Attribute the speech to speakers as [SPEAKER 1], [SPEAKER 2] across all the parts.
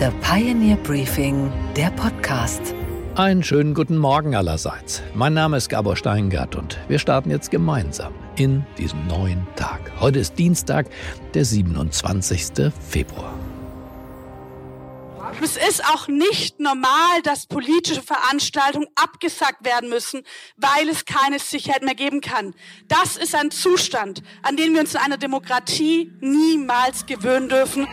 [SPEAKER 1] The Pioneer Briefing, der Podcast.
[SPEAKER 2] Einen schönen guten Morgen allerseits. Mein Name ist Gabor Steingart und wir starten jetzt gemeinsam in diesen neuen Tag. Heute ist Dienstag, der 27. Februar.
[SPEAKER 3] Es ist auch nicht normal, dass politische Veranstaltungen abgesagt werden müssen, weil es keine Sicherheit mehr geben kann. Das ist ein Zustand, an den wir uns in einer Demokratie niemals gewöhnen dürfen.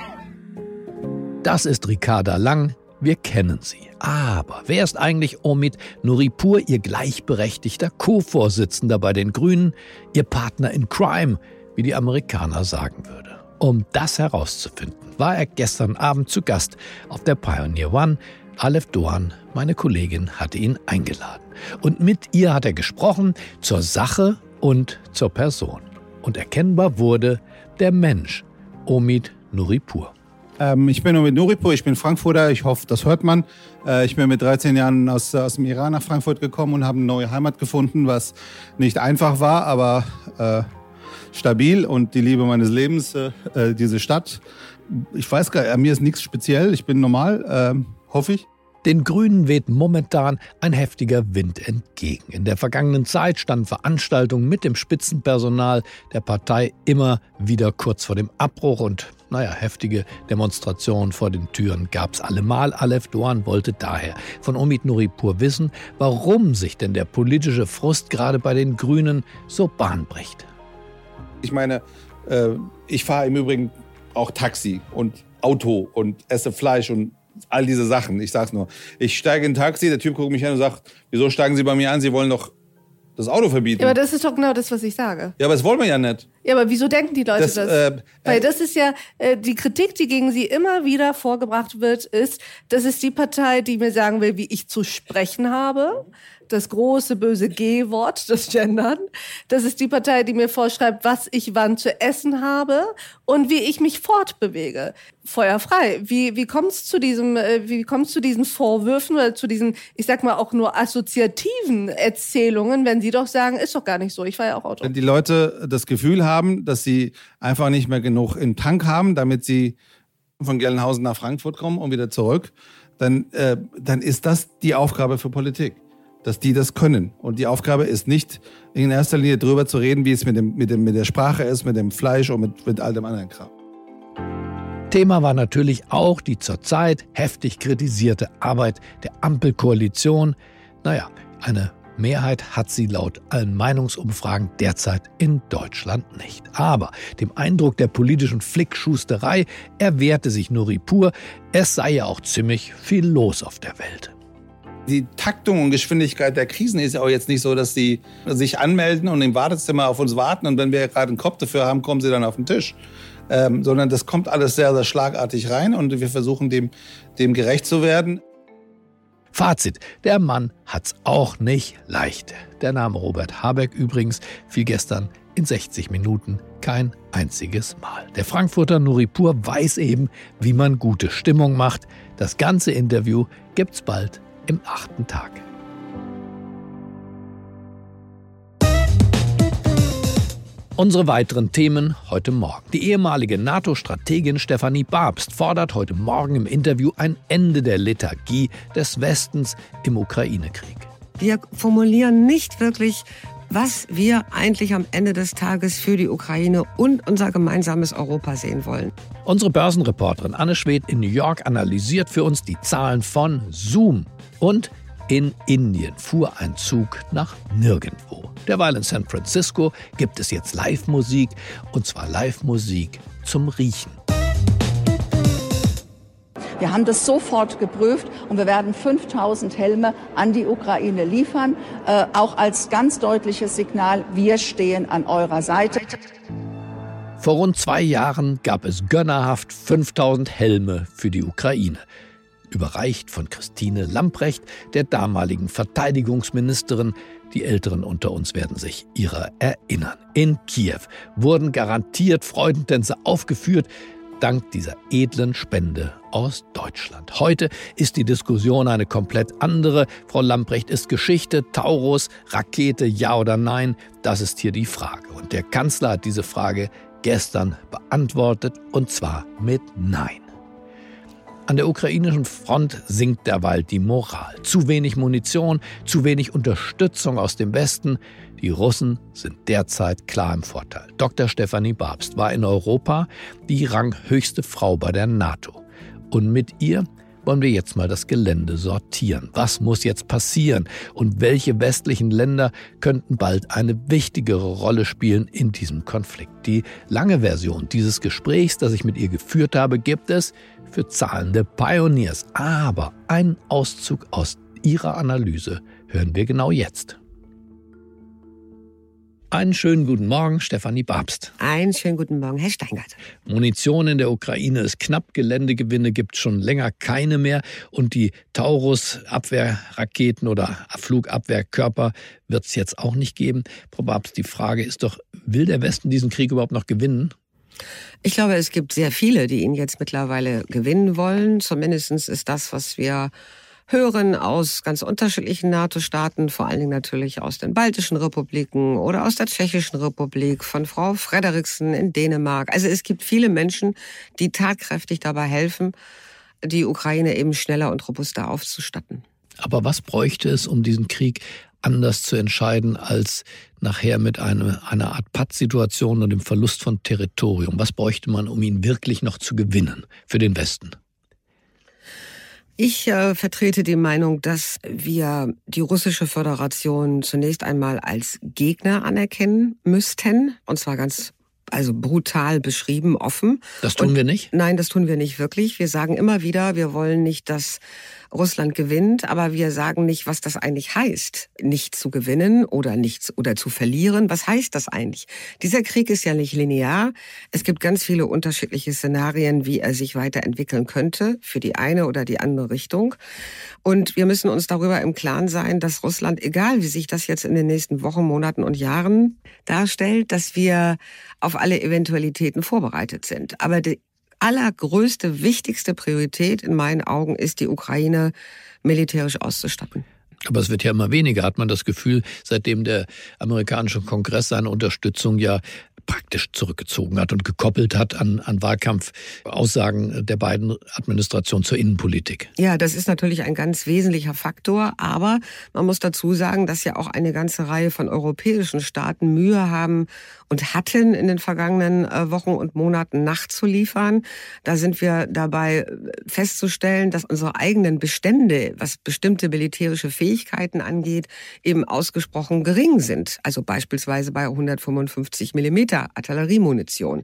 [SPEAKER 2] Das ist Ricarda Lang. Wir kennen sie. Aber wer ist eigentlich Omid Nuripur, ihr gleichberechtigter Co-Vorsitzender bei den Grünen, ihr Partner in Crime, wie die Amerikaner sagen würde? Um das herauszufinden, war er gestern Abend zu Gast auf der Pioneer One. Aleph Doan, meine Kollegin, hatte ihn eingeladen. Und mit ihr hat er gesprochen zur Sache und zur Person. Und erkennbar wurde der Mensch, Omid Nuripur.
[SPEAKER 4] Ähm, ich bin mit Nuripur, ich bin Frankfurter, ich hoffe, das hört man. Äh, ich bin mit 13 Jahren aus, aus dem Iran nach Frankfurt gekommen und habe eine neue Heimat gefunden, was nicht einfach war, aber äh, stabil und die Liebe meines Lebens, äh, äh diese Stadt. Ich weiß gar nicht, mir ist nichts speziell, ich bin normal, ähm, hoffe ich.
[SPEAKER 2] Den Grünen weht momentan ein heftiger Wind entgegen. In der vergangenen Zeit standen Veranstaltungen mit dem Spitzenpersonal der Partei immer wieder kurz vor dem Abbruch und naja, heftige Demonstrationen vor den Türen gab es allemal. Aleph Doan wollte daher von Omid Nuripur wissen, warum sich denn der politische Frust gerade bei den Grünen so Bahn bricht.
[SPEAKER 4] Ich meine, äh, ich fahre im Übrigen auch Taxi und Auto und esse Fleisch und all diese Sachen. Ich sag's nur. Ich steige in ein Taxi, der Typ guckt mich an und sagt, wieso steigen Sie bei mir an? Sie wollen doch das Auto verbieten.
[SPEAKER 5] Ja, aber das ist doch genau das, was ich sage.
[SPEAKER 4] Ja, aber das wollen wir ja nicht.
[SPEAKER 5] Ja, aber wieso denken die Leute das? das? Äh, Weil das ist ja äh, die Kritik, die gegen sie immer wieder vorgebracht wird, ist, das ist die Partei, die mir sagen will, wie ich zu sprechen habe das große böse G-Wort, das Gendern. Das ist die Partei, die mir vorschreibt, was ich wann zu essen habe und wie ich mich fortbewege. Feuerfrei. Wie, wie kommt es zu diesem, äh, wie kommt zu diesen Vorwürfen oder zu diesen, ich sag mal auch nur assoziativen Erzählungen, wenn sie doch sagen, ist doch gar nicht so. Ich war ja auch Auto.
[SPEAKER 4] Wenn die Leute das Gefühl haben, dass sie einfach nicht mehr genug im Tank haben, damit sie von Gelnhausen nach Frankfurt kommen und wieder zurück, dann, äh, dann ist das die Aufgabe für Politik dass die das können. Und die Aufgabe ist nicht in erster Linie darüber zu reden, wie es mit, dem, mit, dem, mit der Sprache ist, mit dem Fleisch und mit, mit all dem anderen Kram.
[SPEAKER 2] Thema war natürlich auch die zurzeit heftig kritisierte Arbeit der Ampelkoalition. Naja, eine Mehrheit hat sie laut allen Meinungsumfragen derzeit in Deutschland nicht. Aber dem Eindruck der politischen Flickschusterei erwehrte sich Nuripur, es sei ja auch ziemlich viel los auf der Welt.
[SPEAKER 4] Die Taktung und Geschwindigkeit der Krisen ist ja auch jetzt nicht so, dass sie sich anmelden und im Wartezimmer auf uns warten und wenn wir gerade einen Kopf dafür haben, kommen sie dann auf den Tisch. Ähm, sondern das kommt alles sehr, sehr schlagartig rein und wir versuchen dem, dem gerecht zu werden.
[SPEAKER 2] Fazit, der Mann hat's auch nicht leicht. Der Name Robert Habeck übrigens fiel gestern in 60 Minuten kein einziges Mal. Der Frankfurter Nuripur weiß eben, wie man gute Stimmung macht. Das ganze Interview gibt's bald im achten Tag. Unsere weiteren Themen heute Morgen. Die ehemalige NATO-Strategin Stefanie Babst fordert heute Morgen im Interview ein Ende der Lethargie des Westens im Ukraine-Krieg.
[SPEAKER 6] Wir formulieren nicht wirklich, was wir eigentlich am Ende des Tages für die Ukraine und unser gemeinsames Europa sehen wollen.
[SPEAKER 2] Unsere Börsenreporterin Anne Schwedt in New York analysiert für uns die Zahlen von Zoom und in Indien fuhr ein Zug nach nirgendwo. Derweil in San Francisco gibt es jetzt Live-Musik und zwar Live-Musik zum Riechen.
[SPEAKER 7] Wir haben das sofort geprüft und wir werden 5000 Helme an die Ukraine liefern, äh, auch als ganz deutliches Signal, wir stehen an eurer Seite.
[SPEAKER 2] Vor rund zwei Jahren gab es gönnerhaft 5000 Helme für die Ukraine überreicht von Christine Lamprecht, der damaligen Verteidigungsministerin. Die Älteren unter uns werden sich ihrer erinnern. In Kiew wurden garantiert Freudentänze aufgeführt, dank dieser edlen Spende aus Deutschland. Heute ist die Diskussion eine komplett andere. Frau Lamprecht ist Geschichte, Taurus, Rakete, ja oder nein? Das ist hier die Frage. Und der Kanzler hat diese Frage gestern beantwortet, und zwar mit Nein. An der ukrainischen Front sinkt derweil die Moral. Zu wenig Munition, zu wenig Unterstützung aus dem Westen. Die Russen sind derzeit klar im Vorteil. Dr. Stefanie Babst war in Europa die ranghöchste Frau bei der NATO. Und mit ihr wollen wir jetzt mal das Gelände sortieren. Was muss jetzt passieren und welche westlichen Länder könnten bald eine wichtigere Rolle spielen in diesem Konflikt? Die lange Version dieses Gesprächs, das ich mit ihr geführt habe, gibt es für zahlende Pioneers. Aber einen Auszug aus ihrer Analyse hören wir genau jetzt. Einen schönen guten Morgen, Stefanie Babst.
[SPEAKER 6] Einen schönen guten Morgen, Herr Steingart.
[SPEAKER 2] Munition in der Ukraine ist knapp, Geländegewinne gibt es schon länger keine mehr und die Taurus-Abwehrraketen oder Flugabwehrkörper wird es jetzt auch nicht geben. Frau Babst, die Frage ist doch, will der Westen diesen Krieg überhaupt noch gewinnen?
[SPEAKER 6] Ich glaube, es gibt sehr viele, die ihn jetzt mittlerweile gewinnen wollen. Zumindest ist das, was wir hören aus ganz unterschiedlichen NATO-Staaten, vor allen Dingen natürlich aus den baltischen Republiken oder aus der Tschechischen Republik, von Frau Frederiksen in Dänemark. Also es gibt viele Menschen, die tatkräftig dabei helfen, die Ukraine eben schneller und robuster aufzustatten.
[SPEAKER 2] Aber was bräuchte es, um diesen Krieg anders zu entscheiden als nachher mit einer, einer Art Pattsituation und dem Verlust von Territorium? Was bräuchte man, um ihn wirklich noch zu gewinnen für den Westen?
[SPEAKER 6] Ich äh, vertrete die Meinung, dass wir die russische Föderation zunächst einmal als Gegner anerkennen müssten, und zwar ganz also brutal beschrieben, offen.
[SPEAKER 2] Das tun
[SPEAKER 6] und,
[SPEAKER 2] wir nicht?
[SPEAKER 6] Nein, das tun wir nicht wirklich. Wir sagen immer wieder, wir wollen nicht, dass Russland gewinnt, aber wir sagen nicht, was das eigentlich heißt, nicht zu gewinnen oder nicht oder zu verlieren. Was heißt das eigentlich? Dieser Krieg ist ja nicht linear. Es gibt ganz viele unterschiedliche Szenarien, wie er sich weiterentwickeln könnte für die eine oder die andere Richtung. Und wir müssen uns darüber im Klaren sein, dass Russland, egal wie sich das jetzt in den nächsten Wochen, Monaten und Jahren darstellt, dass wir auf alle Eventualitäten vorbereitet sind. Aber die allergrößte, wichtigste Priorität in meinen Augen ist, die Ukraine militärisch auszustatten.
[SPEAKER 2] Aber es wird ja immer weniger, hat man das Gefühl, seitdem der amerikanische Kongress seine Unterstützung ja praktisch zurückgezogen hat und gekoppelt hat an, an Wahlkampfaussagen der beiden Administrationen zur Innenpolitik.
[SPEAKER 6] Ja, das ist natürlich ein ganz wesentlicher Faktor, aber man muss dazu sagen, dass ja auch eine ganze Reihe von europäischen Staaten Mühe haben und hatten in den vergangenen äh, Wochen und Monaten nachzuliefern. Da sind wir dabei äh, festzustellen, dass unsere eigenen Bestände, was bestimmte militärische Fähigkeiten angeht, eben ausgesprochen gering sind. Also beispielsweise bei 155 Millimeter Liter Artilleriemunition.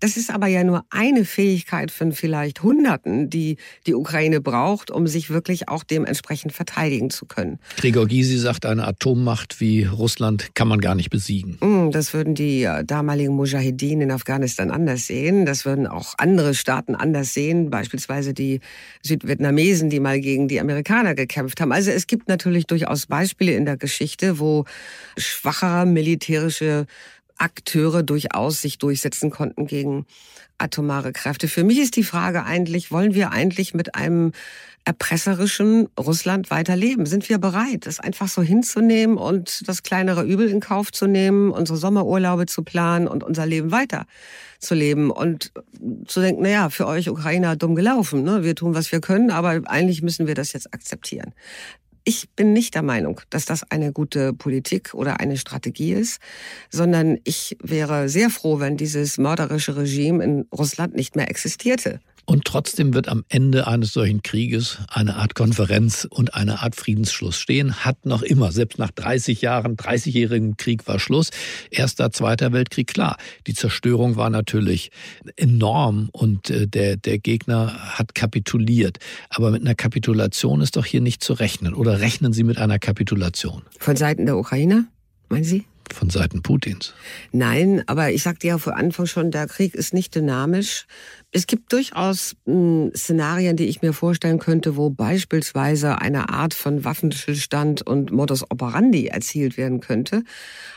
[SPEAKER 6] Das ist aber ja nur eine Fähigkeit von vielleicht Hunderten, die die Ukraine braucht, um sich wirklich auch dementsprechend verteidigen zu können.
[SPEAKER 2] Gregor Gysi sagt, eine Atommacht wie Russland kann man gar nicht besiegen.
[SPEAKER 6] Mm, das würden die äh, damaligen Mujahedin in Afghanistan anders sehen. Das würden auch andere Staaten anders sehen, beispielsweise die Südvietnamesen, die mal gegen die Amerikaner gekämpft haben. Also es gibt natürlich durchaus Beispiele in der Geschichte, wo schwachere militärische Akteure durchaus sich durchsetzen konnten gegen atomare Kräfte. Für mich ist die Frage eigentlich, wollen wir eigentlich mit einem erpresserischen Russland weiterleben? Sind wir bereit, das einfach so hinzunehmen und das kleinere Übel in Kauf zu nehmen, unsere Sommerurlaube zu planen und unser Leben weiter zu leben und zu denken, naja, für euch Ukrainer dumm gelaufen, ne? wir tun, was wir können, aber eigentlich müssen wir das jetzt akzeptieren. Ich bin nicht der Meinung, dass das eine gute Politik oder eine Strategie ist, sondern ich wäre sehr froh, wenn dieses mörderische Regime in Russland nicht mehr existierte.
[SPEAKER 2] Und trotzdem wird am Ende eines solchen Krieges eine Art Konferenz und eine Art Friedensschluss stehen. Hat noch immer, selbst nach 30 Jahren, 30-jährigem Krieg war Schluss. Erster, Zweiter Weltkrieg, klar. Die Zerstörung war natürlich enorm und äh, der, der Gegner hat kapituliert. Aber mit einer Kapitulation ist doch hier nicht zu rechnen. Oder rechnen Sie mit einer Kapitulation?
[SPEAKER 6] Von Seiten der Ukraine, meinen Sie?
[SPEAKER 2] Von Seiten Putins.
[SPEAKER 6] Nein, aber ich sagte ja vor Anfang schon, der Krieg ist nicht dynamisch. Es gibt durchaus hm, Szenarien, die ich mir vorstellen könnte, wo beispielsweise eine Art von Waffenstillstand und Modus operandi erzielt werden könnte.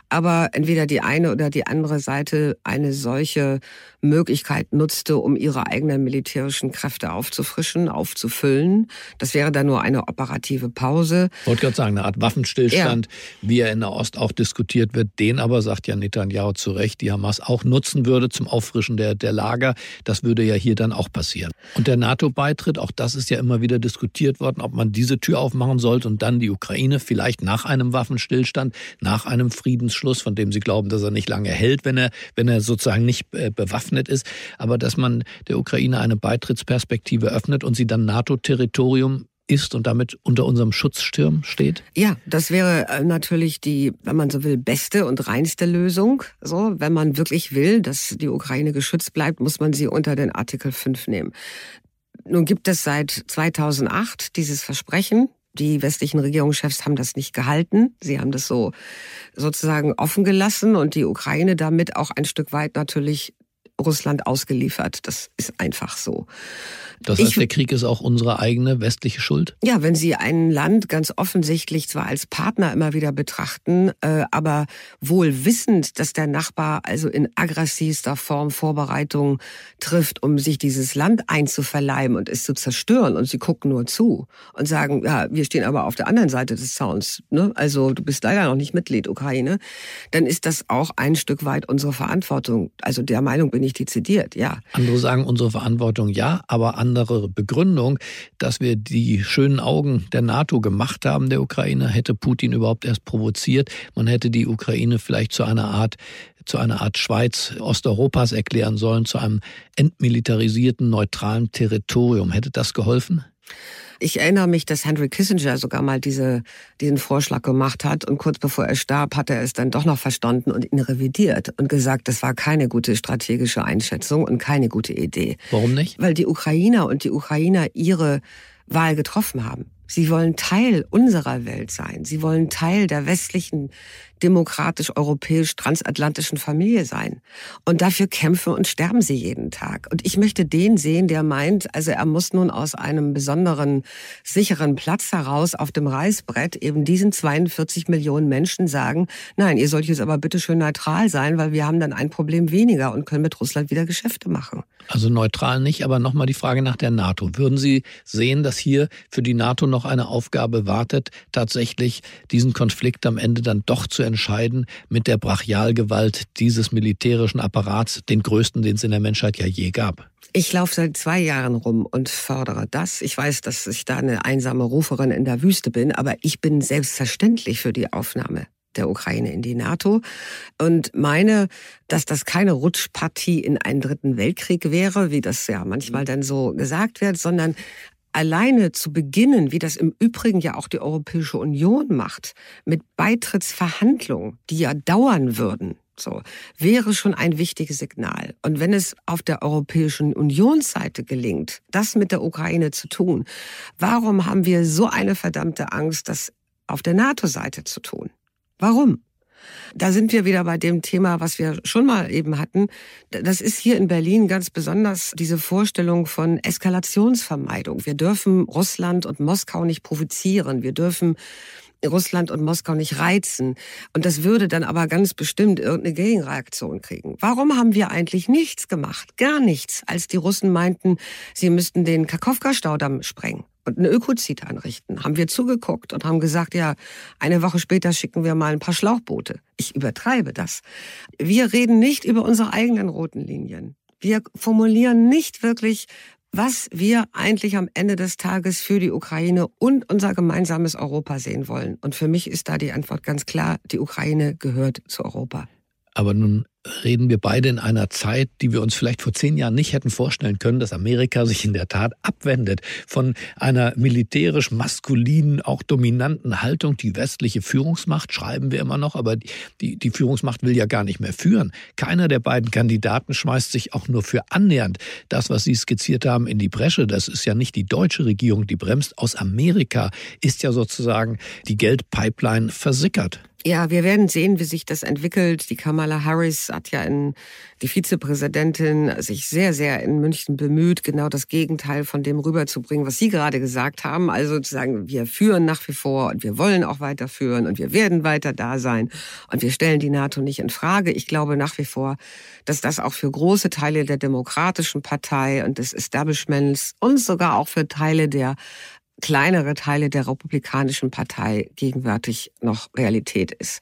[SPEAKER 6] Aber entweder die eine oder die andere Seite eine solche Möglichkeit nutzte, um ihre eigenen militärischen Kräfte aufzufrischen, aufzufüllen. Das wäre dann nur eine operative Pause.
[SPEAKER 2] Ich wollte gerade sagen, eine Art Waffenstillstand, ja. wie er in der Ost auch diskutiert wird. Den aber, sagt ja Netanyahu zu Recht, die Hamas auch nutzen würde zum Auffrischen der, der Lager. Das würde ja hier dann auch passieren. Und der NATO-Beitritt, auch das ist ja immer wieder diskutiert worden, ob man diese Tür aufmachen sollte und dann die Ukraine vielleicht nach einem Waffenstillstand, nach einem Friedensschluss, von dem sie glauben, dass er nicht lange hält, wenn er, wenn er sozusagen nicht äh, bewaffnet ist, aber dass man der Ukraine eine Beitrittsperspektive öffnet und sie dann NATO-Territorium ist und damit unter unserem Schutzsturm steht?
[SPEAKER 6] Ja, das wäre äh, natürlich die, wenn man so will, beste und reinste Lösung. So, wenn man wirklich will, dass die Ukraine geschützt bleibt, muss man sie unter den Artikel 5 nehmen. Nun gibt es seit 2008 dieses Versprechen. Die westlichen Regierungschefs haben das nicht gehalten. Sie haben das so sozusagen offen gelassen und die Ukraine damit auch ein Stück weit natürlich Russland ausgeliefert. Das ist einfach so.
[SPEAKER 2] Das heißt, ich, der Krieg ist auch unsere eigene westliche Schuld?
[SPEAKER 6] Ja, wenn Sie ein Land ganz offensichtlich zwar als Partner immer wieder betrachten, äh, aber wohl wissend, dass der Nachbar also in aggressivster Form Vorbereitungen trifft, um sich dieses Land einzuverleiben und es zu zerstören und Sie gucken nur zu und sagen, ja, wir stehen aber auf der anderen Seite des Zauns, ne? also du bist leider noch nicht Mitglied Ukraine, dann ist das auch ein Stück weit unsere Verantwortung. Also der Meinung bin ich dezidiert, ja.
[SPEAKER 2] Andere sagen unsere Verantwortung ja, aber andere Begründung, dass wir die schönen Augen der NATO gemacht haben, der Ukraine, hätte Putin überhaupt erst provoziert. Man hätte die Ukraine vielleicht zu einer Art zu einer Art Schweiz Osteuropas erklären sollen, zu einem entmilitarisierten, neutralen Territorium. Hätte das geholfen?
[SPEAKER 6] Ich erinnere mich, dass Henry Kissinger sogar mal diese, diesen Vorschlag gemacht hat und kurz bevor er starb, hat er es dann doch noch verstanden und ihn revidiert und gesagt, das war keine gute strategische Einschätzung und keine gute Idee.
[SPEAKER 2] Warum nicht?
[SPEAKER 6] Weil die Ukrainer und die Ukrainer ihre Wahl getroffen haben. Sie wollen Teil unserer Welt sein. Sie wollen Teil der westlichen demokratisch-europäisch-transatlantischen Familie sein. Und dafür kämpfen und sterben sie jeden Tag. Und ich möchte den sehen, der meint, also er muss nun aus einem besonderen, sicheren Platz heraus auf dem Reißbrett eben diesen 42 Millionen Menschen sagen, nein, ihr sollt jetzt aber bitte schön neutral sein, weil wir haben dann ein Problem weniger und können mit Russland wieder Geschäfte machen.
[SPEAKER 2] Also neutral nicht, aber nochmal die Frage nach der NATO. Würden Sie sehen, dass hier für die NATO noch eine Aufgabe wartet, tatsächlich diesen Konflikt am Ende dann doch zu entscheiden mit der Brachialgewalt dieses militärischen Apparats, den größten, den es in der Menschheit ja je gab.
[SPEAKER 6] Ich laufe seit zwei Jahren rum und fordere das. Ich weiß, dass ich da eine einsame Ruferin in der Wüste bin, aber ich bin selbstverständlich für die Aufnahme der Ukraine in die NATO und meine, dass das keine Rutschpartie in einen dritten Weltkrieg wäre, wie das ja manchmal dann so gesagt wird, sondern alleine zu beginnen, wie das im Übrigen ja auch die Europäische Union macht, mit Beitrittsverhandlungen, die ja dauern würden, so, wäre schon ein wichtiges Signal. Und wenn es auf der Europäischen Unionsseite gelingt, das mit der Ukraine zu tun, warum haben wir so eine verdammte Angst, das auf der NATO-Seite zu tun? Warum? Da sind wir wieder bei dem Thema, was wir schon mal eben hatten. Das ist hier in Berlin ganz besonders diese Vorstellung von Eskalationsvermeidung. Wir dürfen Russland und Moskau nicht provozieren. Wir dürfen Russland und Moskau nicht reizen. Und das würde dann aber ganz bestimmt irgendeine Gegenreaktion kriegen. Warum haben wir eigentlich nichts gemacht? Gar nichts, als die Russen meinten, sie müssten den Kakowka-Staudamm sprengen und eine Ökozid anrichten. Haben wir zugeguckt und haben gesagt, ja, eine Woche später schicken wir mal ein paar Schlauchboote. Ich übertreibe das. Wir reden nicht über unsere eigenen roten Linien. Wir formulieren nicht wirklich, was wir eigentlich am Ende des Tages für die Ukraine und unser gemeinsames Europa sehen wollen. Und für mich ist da die Antwort ganz klar, die Ukraine gehört zu Europa.
[SPEAKER 2] Aber nun reden wir beide in einer Zeit, die wir uns vielleicht vor zehn Jahren nicht hätten vorstellen können, dass Amerika sich in der Tat abwendet von einer militärisch maskulinen, auch dominanten Haltung. Die westliche Führungsmacht schreiben wir immer noch, aber die, die Führungsmacht will ja gar nicht mehr führen. Keiner der beiden Kandidaten schmeißt sich auch nur für annähernd das, was Sie skizziert haben, in die Bresche. Das ist ja nicht die deutsche Regierung, die bremst. Aus Amerika ist ja sozusagen die Geldpipeline versickert.
[SPEAKER 6] Ja, wir werden sehen, wie sich das entwickelt. Die Kamala Harris hat ja in die Vizepräsidentin sich sehr, sehr in München bemüht, genau das Gegenteil von dem rüberzubringen, was Sie gerade gesagt haben. Also zu sagen, wir führen nach wie vor und wir wollen auch weiterführen und wir werden weiter da sein und wir stellen die NATO nicht in Frage. Ich glaube nach wie vor, dass das auch für große Teile der Demokratischen Partei und des Establishments und sogar auch für Teile der kleinere Teile der Republikanischen Partei gegenwärtig noch Realität ist.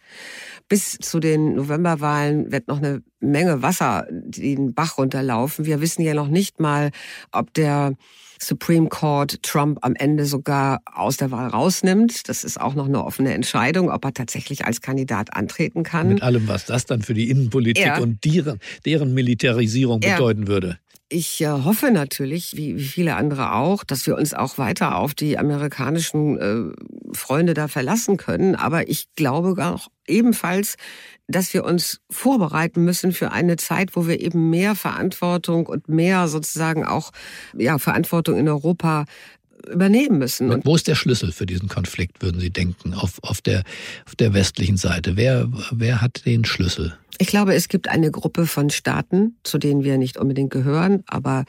[SPEAKER 6] Bis zu den Novemberwahlen wird noch eine Menge Wasser den Bach runterlaufen. Wir wissen ja noch nicht mal, ob der Supreme Court Trump am Ende sogar aus der Wahl rausnimmt. Das ist auch noch eine offene Entscheidung, ob er tatsächlich als Kandidat antreten kann.
[SPEAKER 2] Mit allem, was das dann für die Innenpolitik ja. und deren, deren Militarisierung ja. bedeuten würde.
[SPEAKER 6] Ich äh, hoffe natürlich, wie, viele andere auch, dass wir uns auch weiter auf die amerikanischen äh, Freunde da verlassen können. Aber ich glaube auch ebenfalls, dass wir uns vorbereiten müssen für eine Zeit, wo wir eben mehr Verantwortung und mehr sozusagen auch ja, Verantwortung in Europa übernehmen müssen.
[SPEAKER 2] Und wo ist der Schlüssel für diesen Konflikt, würden Sie denken, auf, auf, der, auf der westlichen Seite? Wer, wer hat den Schlüssel?
[SPEAKER 6] Ich glaube, es gibt eine Gruppe von Staaten, zu denen wir nicht unbedingt gehören, aber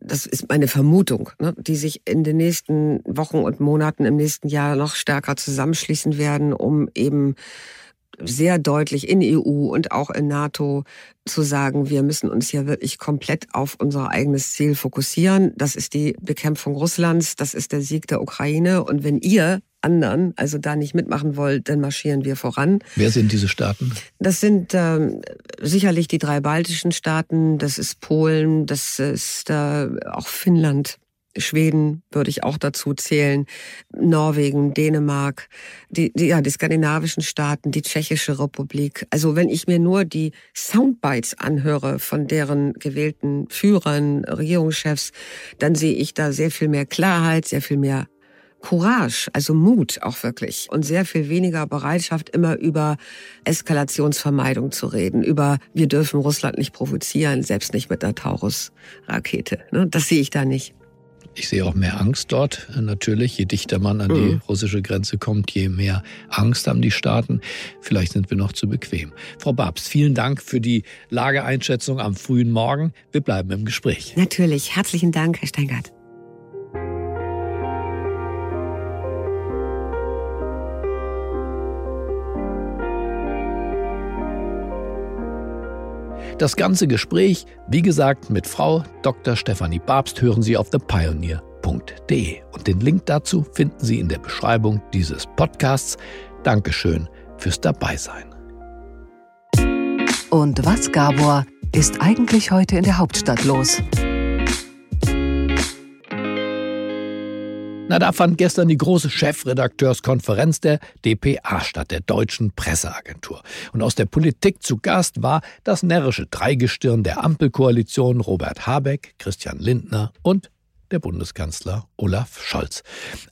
[SPEAKER 6] das ist meine Vermutung, ne, die sich in den nächsten Wochen und Monaten im nächsten Jahr noch stärker zusammenschließen werden, um eben sehr deutlich in EU und auch in NATO zu sagen, wir müssen uns hier wirklich komplett auf unser eigenes Ziel fokussieren. Das ist die Bekämpfung Russlands, das ist der Sieg der Ukraine. Und wenn ihr anderen also da nicht mitmachen wollt, dann marschieren wir voran.
[SPEAKER 2] Wer sind diese Staaten?
[SPEAKER 6] Das sind ähm, sicherlich die drei baltischen Staaten, das ist Polen, das ist äh, auch Finnland. Schweden würde ich auch dazu zählen, Norwegen, Dänemark, die, die, ja, die skandinavischen Staaten, die Tschechische Republik. Also wenn ich mir nur die Soundbites anhöre von deren gewählten Führern, Regierungschefs, dann sehe ich da sehr viel mehr Klarheit, sehr viel mehr Courage, also Mut auch wirklich und sehr viel weniger Bereitschaft, immer über Eskalationsvermeidung zu reden, über wir dürfen Russland nicht provozieren, selbst nicht mit einer Taurus-Rakete. Ne? Das sehe ich da nicht.
[SPEAKER 2] Ich sehe auch mehr Angst dort, natürlich. Je dichter man an die mhm. russische Grenze kommt, je mehr Angst haben die Staaten. Vielleicht sind wir noch zu bequem. Frau Babs, vielen Dank für die Lageeinschätzung am frühen Morgen. Wir bleiben im Gespräch.
[SPEAKER 6] Natürlich. Herzlichen Dank, Herr Steingart.
[SPEAKER 2] Das ganze Gespräch, wie gesagt, mit Frau Dr. Stefanie Babst hören Sie auf thepioneer.de. Und den Link dazu finden Sie in der Beschreibung dieses Podcasts. Dankeschön fürs Dabeisein.
[SPEAKER 1] Und was, Gabor, ist eigentlich heute in der Hauptstadt los?
[SPEAKER 2] Na, da fand gestern die große Chefredakteurskonferenz der DPA statt, der Deutschen Presseagentur. Und aus der Politik zu Gast war das närrische Dreigestirn der Ampelkoalition Robert Habeck, Christian Lindner und der Bundeskanzler Olaf Scholz.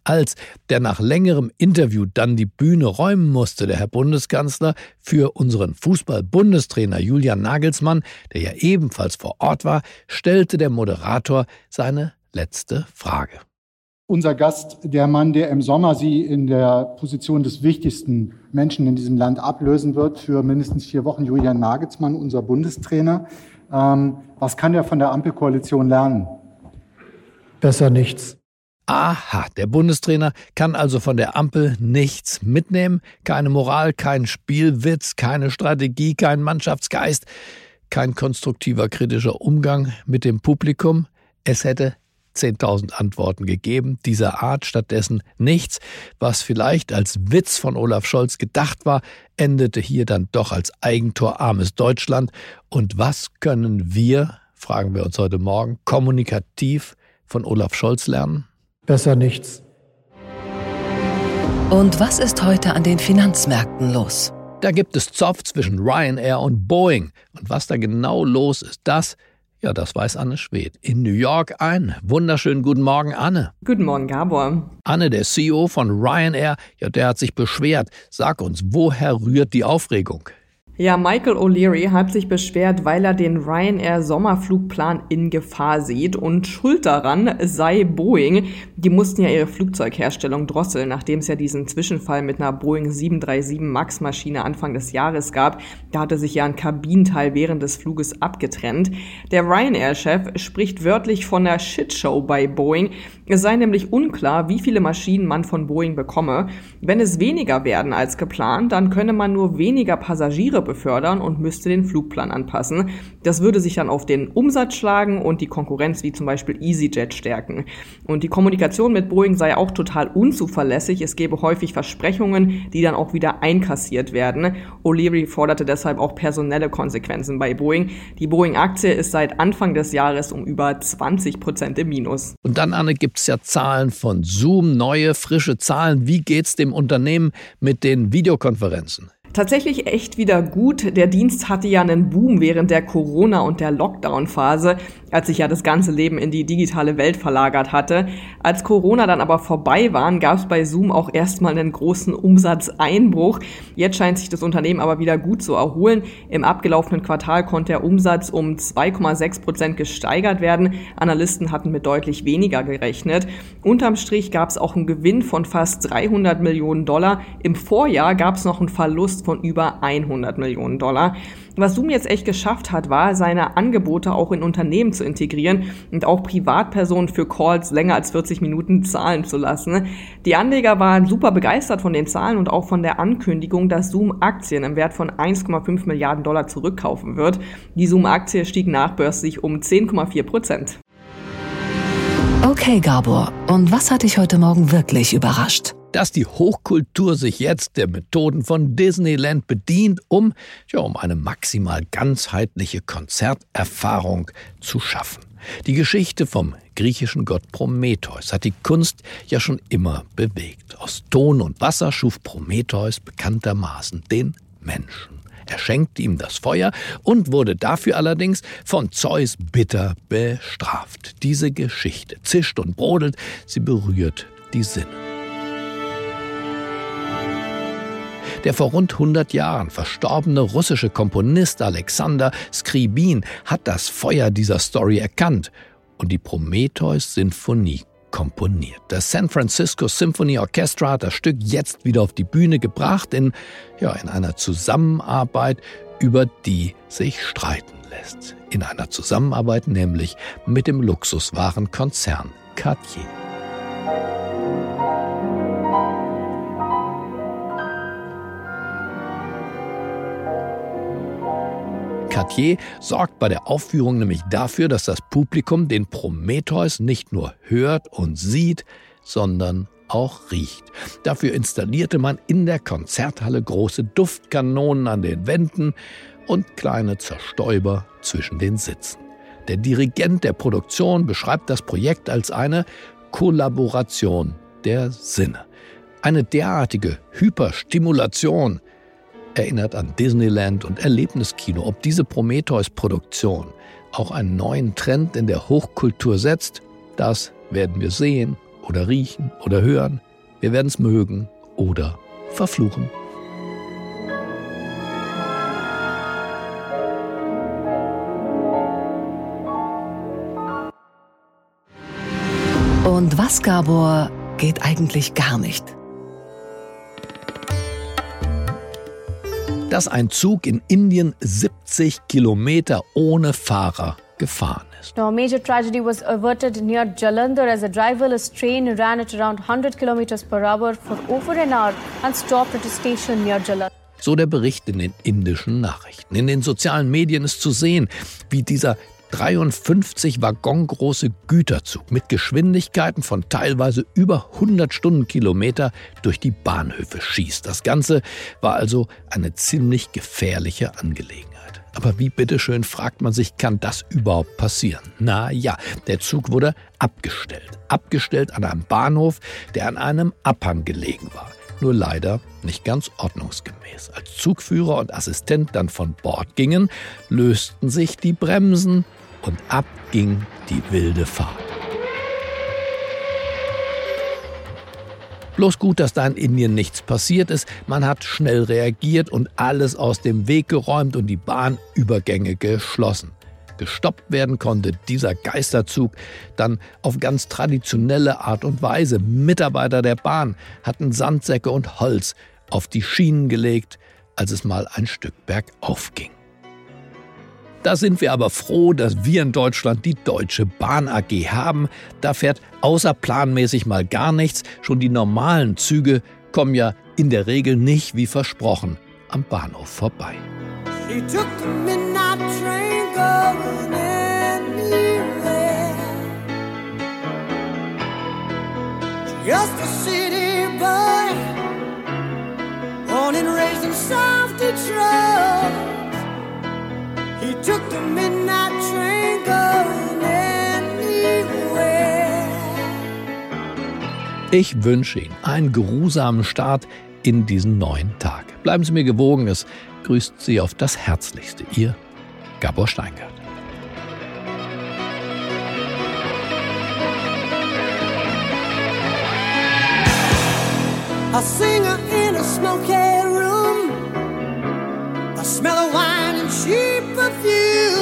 [SPEAKER 2] Als der nach längerem Interview dann die Bühne räumen musste, der Herr Bundeskanzler, für unseren Fußball-Bundestrainer Julian Nagelsmann, der ja ebenfalls vor Ort war, stellte der Moderator seine letzte Frage
[SPEAKER 8] unser Gast, der Mann, der im Sommer Sie in der Position des wichtigsten Menschen in diesem Land ablösen wird, für mindestens vier Wochen, Julian Nagelsmann, unser Bundestrainer. Ähm, was kann er von der Ampelkoalition lernen?
[SPEAKER 2] Besser nichts. Aha, der Bundestrainer kann also von der Ampel nichts mitnehmen. Keine Moral, kein Spielwitz, keine Strategie, kein Mannschaftsgeist, kein konstruktiver kritischer Umgang mit dem Publikum. Es hätte 10.000 Antworten gegeben, dieser Art stattdessen nichts, was vielleicht als Witz von Olaf Scholz gedacht war, endete hier dann doch als Eigentor armes Deutschland. Und was können wir, fragen wir uns heute Morgen, kommunikativ von Olaf Scholz lernen?
[SPEAKER 8] Besser nichts.
[SPEAKER 1] Und was ist heute an den Finanzmärkten los?
[SPEAKER 2] Da gibt es Zoff zwischen Ryanair und Boeing. Und was da genau los ist, das ja, das weiß Anne Schwedt. In New York ein. Wunderschönen guten Morgen, Anne.
[SPEAKER 9] Guten Morgen, Gabor.
[SPEAKER 2] Anne, der CEO von Ryanair, ja, der hat sich beschwert. Sag uns, woher rührt die Aufregung?
[SPEAKER 9] Ja, Michael O'Leary hat sich beschwert, weil er den Ryanair Sommerflugplan in Gefahr sieht und schuld daran sei Boeing. Die mussten ja ihre Flugzeugherstellung drosseln, nachdem es ja diesen Zwischenfall mit einer Boeing 737 MAX Maschine Anfang des Jahres gab. Da hatte sich ja ein Kabinenteil während des Fluges abgetrennt. Der Ryanair-Chef spricht wörtlich von einer Shitshow bei Boeing. Es sei nämlich unklar, wie viele Maschinen man von Boeing bekomme. Wenn es weniger werden als geplant, dann könne man nur weniger Passagiere befördern und müsste den Flugplan anpassen. Das würde sich dann auf den Umsatz schlagen und die Konkurrenz wie zum Beispiel EasyJet stärken. Und die Kommunikation mit Boeing sei auch total unzuverlässig. Es gebe häufig Versprechungen, die dann auch wieder einkassiert werden. O'Leary forderte deshalb auch personelle Konsequenzen bei Boeing. Die Boeing-Aktie ist seit Anfang des Jahres um über 20 Prozent im Minus.
[SPEAKER 2] Und dann, Anne, gibt es ja Zahlen von Zoom, neue, frische Zahlen. Wie geht es dem Unternehmen mit den Videokonferenzen?
[SPEAKER 9] Tatsächlich echt wieder gut. Der Dienst hatte ja einen Boom während der Corona- und der Lockdown-Phase, als sich ja das ganze Leben in die digitale Welt verlagert hatte. Als Corona dann aber vorbei waren, gab es bei Zoom auch erstmal einen großen Umsatzeinbruch. Jetzt scheint sich das Unternehmen aber wieder gut zu erholen. Im abgelaufenen Quartal konnte der Umsatz um 2,6 Prozent gesteigert werden. Analysten hatten mit deutlich weniger gerechnet. Unterm Strich gab es auch einen Gewinn von fast 300 Millionen Dollar. Im Vorjahr gab es noch einen Verlust von über 100 Millionen Dollar. Was Zoom jetzt echt geschafft hat, war, seine Angebote auch in Unternehmen zu integrieren und auch Privatpersonen für Calls länger als 40 Minuten zahlen zu lassen. Die Anleger waren super begeistert von den Zahlen und auch von der Ankündigung, dass Zoom Aktien im Wert von 1,5 Milliarden Dollar zurückkaufen wird. Die Zoom-Aktie stieg nachbörslich um 10,4 Prozent.
[SPEAKER 1] Okay, Gabor, und was hat dich heute Morgen wirklich überrascht?
[SPEAKER 2] Dass die Hochkultur sich jetzt der Methoden von Disneyland bedient, um, ja, um eine maximal ganzheitliche Konzerterfahrung zu schaffen. Die Geschichte vom griechischen Gott Prometheus hat die Kunst ja schon immer bewegt. Aus Ton und Wasser schuf Prometheus bekanntermaßen den Menschen. Er schenkte ihm das Feuer und wurde dafür allerdings von Zeus bitter bestraft. Diese Geschichte zischt und brodelt, sie berührt die Sinne. Der vor rund 100 Jahren verstorbene russische Komponist Alexander Skribin hat das Feuer dieser Story erkannt und die Prometheus-Sinfonie komponiert. Das San Francisco Symphony Orchestra hat das Stück jetzt wieder auf die Bühne gebracht in, ja, in einer Zusammenarbeit, über die sich streiten lässt. In einer Zusammenarbeit nämlich mit dem Luxuswarenkonzern Cartier. Cartier sorgt bei der Aufführung nämlich dafür, dass das Publikum den Prometheus nicht nur hört und sieht, sondern auch riecht. Dafür installierte man in der Konzerthalle große Duftkanonen an den Wänden und kleine Zerstäuber zwischen den Sitzen. Der Dirigent der Produktion beschreibt das Projekt als eine Kollaboration der Sinne. Eine derartige Hyperstimulation erinnert an Disneyland und Erlebniskino. Ob diese Prometheus-Produktion auch einen neuen Trend in der Hochkultur setzt, das werden wir sehen oder riechen oder hören. Wir werden es mögen oder verfluchen.
[SPEAKER 1] Und was, Gabor, geht eigentlich gar nicht?
[SPEAKER 2] Dass ein Zug in Indien 70 Kilometer ohne Fahrer gefahren ist.
[SPEAKER 10] Now, a major tragedy was averted near Jalandhar as a driverless train ran at around 100 kilometers per hour for over an hour and stopped at a station near Jalandhar.
[SPEAKER 2] So der Bericht in den indischen Nachrichten. In den sozialen Medien ist zu sehen, wie dieser 53 waggongroße Güterzug mit Geschwindigkeiten von teilweise über 100 Stundenkilometer durch die Bahnhöfe schießt. Das Ganze war also eine ziemlich gefährliche Angelegenheit. Aber wie bitteschön, fragt man sich, kann das überhaupt passieren? Na ja, der Zug wurde abgestellt. Abgestellt an einem Bahnhof, der an einem Abhang gelegen war. Nur leider nicht ganz ordnungsgemäß. Als Zugführer und Assistent dann von Bord gingen, lösten sich die Bremsen und ab ging die wilde Fahrt. Bloß gut, dass da in Indien nichts passiert ist. Man hat schnell reagiert und alles aus dem Weg geräumt und die Bahnübergänge geschlossen. Gestoppt werden konnte dieser Geisterzug dann auf ganz traditionelle Art und Weise. Mitarbeiter der Bahn hatten Sandsäcke und Holz auf die Schienen gelegt, als es mal ein Stück bergauf ging. Da sind wir aber froh, dass wir in Deutschland die Deutsche Bahn AG haben. Da fährt außerplanmäßig mal gar nichts. Schon die normalen Züge kommen ja in der Regel nicht wie versprochen am Bahnhof vorbei.
[SPEAKER 11] Just a city boy, born and raised in South Detroit.
[SPEAKER 2] Ich wünsche Ihnen einen geruhsamen Start in diesen neuen Tag. Bleiben Sie mir gewogen, es grüßt Sie auf das Herzlichste. Ihr Gabor Steingart.
[SPEAKER 11] A singer in a smoky room. A smell of wine. cheap a few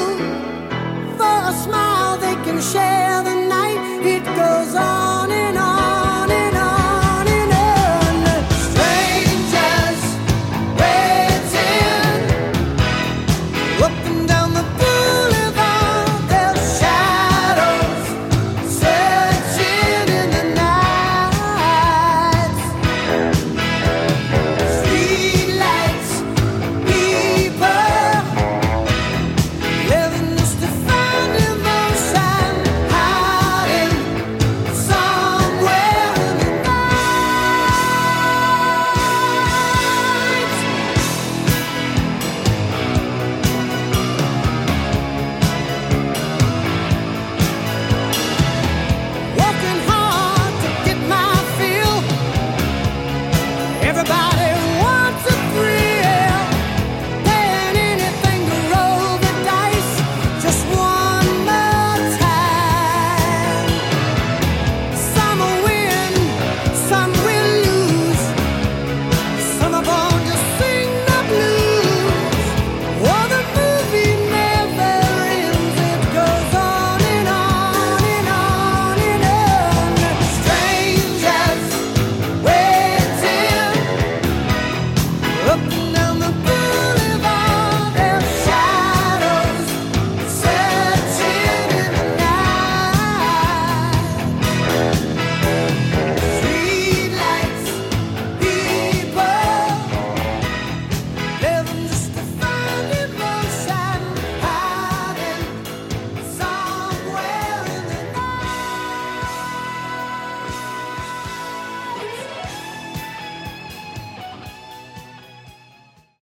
[SPEAKER 11] for a smile they can share the night. It goes on.